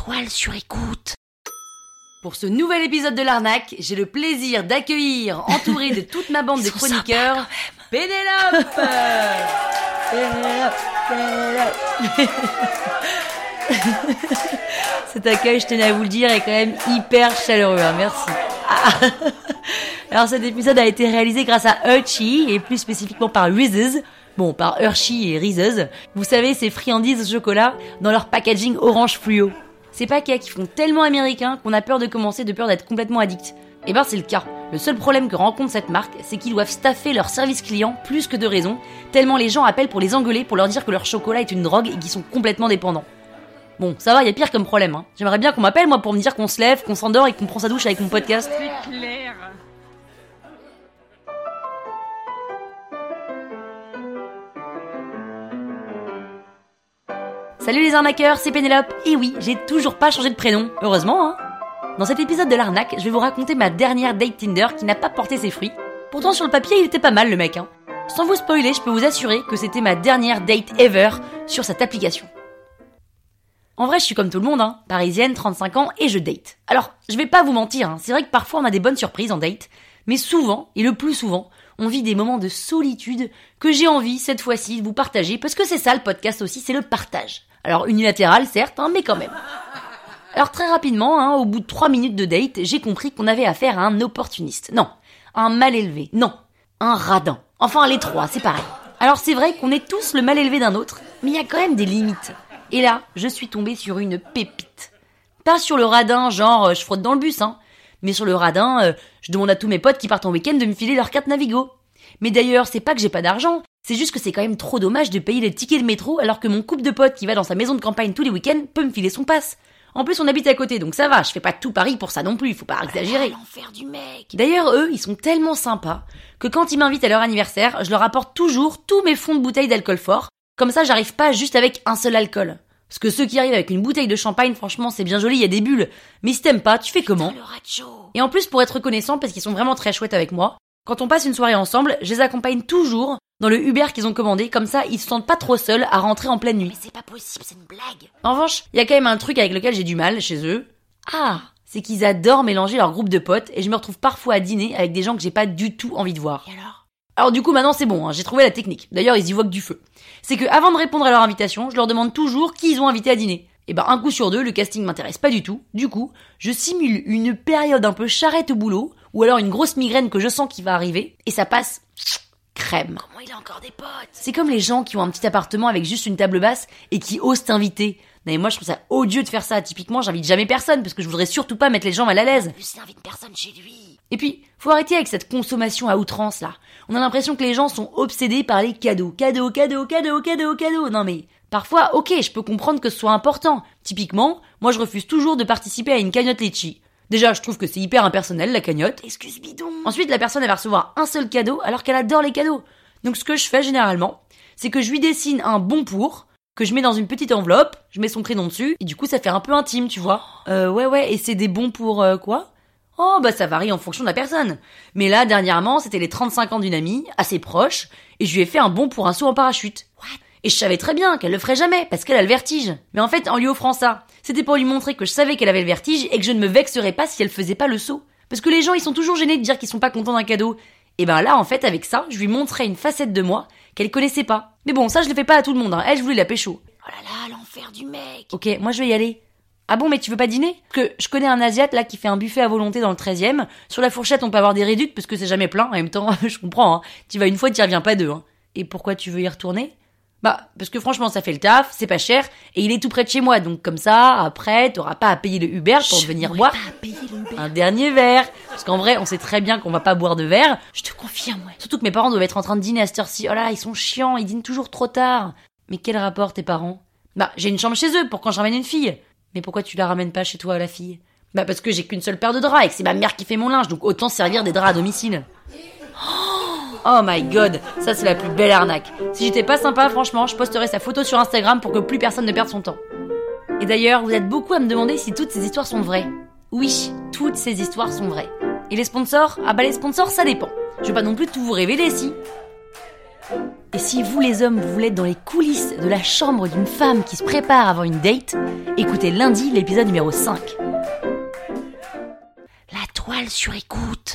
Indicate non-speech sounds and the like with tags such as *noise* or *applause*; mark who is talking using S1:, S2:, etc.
S1: étoiles sur écoute.
S2: Pour ce nouvel épisode de l'arnaque, j'ai le plaisir d'accueillir, entouré de toute ma bande *laughs* de chroniqueurs, Pénélope Pénélope, *laughs* Pénélope. *laughs* Cet accueil, je tenais à vous le dire, est quand même hyper chaleureux, hein, merci. Ah. Alors cet épisode a été réalisé grâce à Hershey, et plus spécifiquement par Reese's, bon, par Hershey et Reese's. Vous savez, ces friandises au chocolat dans leur packaging orange fluo. Ces paquets qui font tellement américains qu'on a peur de commencer de peur d'être complètement addict. Et ben c'est le cas. Le seul problème que rencontre cette marque, c'est qu'ils doivent staffer leur service client plus que de raison, tellement les gens appellent pour les engueuler pour leur dire que leur chocolat est une drogue et qu'ils sont complètement dépendants. Bon, ça va, y a pire comme problème. Hein. J'aimerais bien qu'on m'appelle moi pour me dire qu'on se lève, qu'on s'endort et qu'on prend sa douche avec mon podcast.
S3: C'est clair.
S2: Salut les arnaqueurs, c'est Pénélope. Et oui, j'ai toujours pas changé de prénom, heureusement hein. Dans cet épisode de l'arnaque, je vais vous raconter ma dernière date Tinder qui n'a pas porté ses fruits. Pourtant sur le papier, il était pas mal le mec hein. Sans vous spoiler, je peux vous assurer que c'était ma dernière date ever sur cette application. En vrai, je suis comme tout le monde, hein. Parisienne, 35 ans, et je date. Alors, je vais pas vous mentir, hein. c'est vrai que parfois on a des bonnes surprises en date, mais souvent, et le plus souvent, on vit des moments de solitude que j'ai envie, cette fois-ci, de vous partager, parce que c'est ça le podcast aussi, c'est le partage. Alors, unilatéral, certes, hein, mais quand même. Alors très rapidement, hein, au bout de trois minutes de date, j'ai compris qu'on avait affaire à un opportuniste. Non, un mal élevé. Non, un radin. Enfin, les trois, c'est pareil. Alors c'est vrai qu'on est tous le mal élevé d'un autre, mais il y a quand même des limites. Et là, je suis tombée sur une pépite. Pas sur le radin, genre euh, je frotte dans le bus, hein. Mais sur le radin, euh, je demande à tous mes potes qui partent en week-end de me filer leur carte Navigo. Mais d'ailleurs, c'est pas que j'ai pas d'argent, c'est juste que c'est quand même trop dommage de payer les tickets de métro alors que mon couple de potes qui va dans sa maison de campagne tous les week-ends peut me filer son passe. En plus, on habite à côté, donc ça va, je fais pas tout Paris pour ça non plus, faut pas exagérer.
S1: L'enfer du mec.
S2: D'ailleurs, eux, ils sont tellement sympas que quand ils m'invitent à leur anniversaire, je leur apporte toujours tous mes fonds de bouteilles d'alcool fort. Comme ça, j'arrive pas juste avec un seul alcool. Parce que ceux qui arrivent avec une bouteille de champagne, franchement, c'est bien joli, il y a des bulles. Mais si t'aimes pas, tu fais comment
S1: Le.
S2: Et en plus, pour être reconnaissant, parce qu'ils sont vraiment très chouettes avec moi, quand on passe une soirée ensemble, je les accompagne toujours dans le Uber qu'ils ont commandé, comme ça, ils se sentent pas trop seuls à rentrer en pleine nuit.
S1: Mais c'est pas possible, c'est une blague.
S2: En revanche, il y a quand même un truc avec lequel j'ai du mal chez eux. Ah, c'est qu'ils adorent mélanger leur groupe de potes et je me retrouve parfois à dîner avec des gens que j'ai pas du tout envie de voir.
S1: Et alors?
S2: Alors du coup maintenant c'est bon, hein, j'ai trouvé la technique. D'ailleurs ils y voient que du feu. C'est que avant de répondre à leur invitation, je leur demande toujours qui ils ont invité à dîner. Et ben un coup sur deux, le casting m'intéresse pas du tout. Du coup, je simule une période un peu charrette au boulot, ou alors une grosse migraine que je sens qui va arriver, et ça passe crème.
S1: Comment il a encore des potes?
S2: C'est comme les gens qui ont un petit appartement avec juste une table basse et qui osent t'inviter. Non mais moi je trouve ça odieux de faire ça. Typiquement, j'invite jamais personne parce que je voudrais surtout pas mettre les gens mal à l'aise.
S1: Plus, il invite personne chez lui.
S2: Et puis, faut arrêter avec cette consommation à outrance là. On a l'impression que les gens sont obsédés par les cadeaux. Cadeaux, cadeaux, cadeaux, cadeaux, cadeaux. Non mais, parfois, ok, je peux comprendre que ce soit important. Typiquement, moi je refuse toujours de participer à une cagnotte litchi. Déjà, je trouve que c'est hyper impersonnel la cagnotte.
S1: Excuse bidon.
S2: Ensuite, la personne elle va recevoir un seul cadeau alors qu'elle adore les cadeaux. Donc ce que je fais généralement, c'est que je lui dessine un bon pour que je mets dans une petite enveloppe, je mets son prénom dessus et du coup ça fait un peu intime, tu vois. Euh ouais ouais, et c'est des bons pour euh, quoi? Oh bah ça varie en fonction de la personne. Mais là dernièrement, c'était les 35 ans d'une amie, assez proche, et je lui ai fait un bon pour un saut en parachute. Et je savais très bien qu'elle le ferait jamais, parce qu'elle a le vertige. Mais en fait, en lui offrant ça, c'était pour lui montrer que je savais qu'elle avait le vertige et que je ne me vexerais pas si elle faisait pas le saut. Parce que les gens, ils sont toujours gênés de dire qu'ils sont pas contents d'un cadeau. Et ben là, en fait, avec ça, je lui montrais une facette de moi qu'elle connaissait pas. Mais bon, ça, je le fais pas à tout le monde, hein. Elle, je voulais la pécho.
S1: Oh là là, l'enfer du mec.
S2: Ok, moi, je vais y aller. Ah bon, mais tu veux pas dîner? Parce que je connais un Asiate, là, qui fait un buffet à volonté dans le 13e. Sur la fourchette, on peut avoir des réducts parce que c'est jamais plein. En même temps, *laughs* je comprends, hein. Tu vas une fois, tu reviens pas deux, hein. Et pourquoi tu veux y retourner? Bah, parce que franchement, ça fait le taf, c'est pas cher, et il est tout près de chez moi, donc comme ça, après, t'auras pas à payer le Uber pour venir boire un dernier verre. Parce qu'en vrai, on sait très bien qu'on va pas boire de verre.
S1: Je te confirme, ouais.
S2: Surtout que mes parents doivent être en train de dîner à cette heure-ci. Oh là, ils sont chiants, ils dînent toujours trop tard. Mais quel rapport, tes parents? Bah, j'ai une chambre chez eux pour quand je ramène une fille. Mais pourquoi tu la ramènes pas chez toi, la fille? Bah, parce que j'ai qu'une seule paire de draps et que c'est ma mère qui fait mon linge, donc autant servir des draps à domicile. Oh my god, ça c'est la plus belle arnaque. Si j'étais pas sympa, franchement, je posterais sa photo sur Instagram pour que plus personne ne perde son temps. Et d'ailleurs, vous êtes beaucoup à me demander si toutes ces histoires sont vraies. Oui, toutes ces histoires sont vraies. Et les sponsors? Ah bah les sponsors, ça dépend. Je vais pas non plus tout vous révéler si. Et si vous les hommes, vous voulez être dans les coulisses de la chambre d'une femme qui se prépare avant une date, écoutez lundi l'épisode numéro 5.
S1: La toile sur écoute.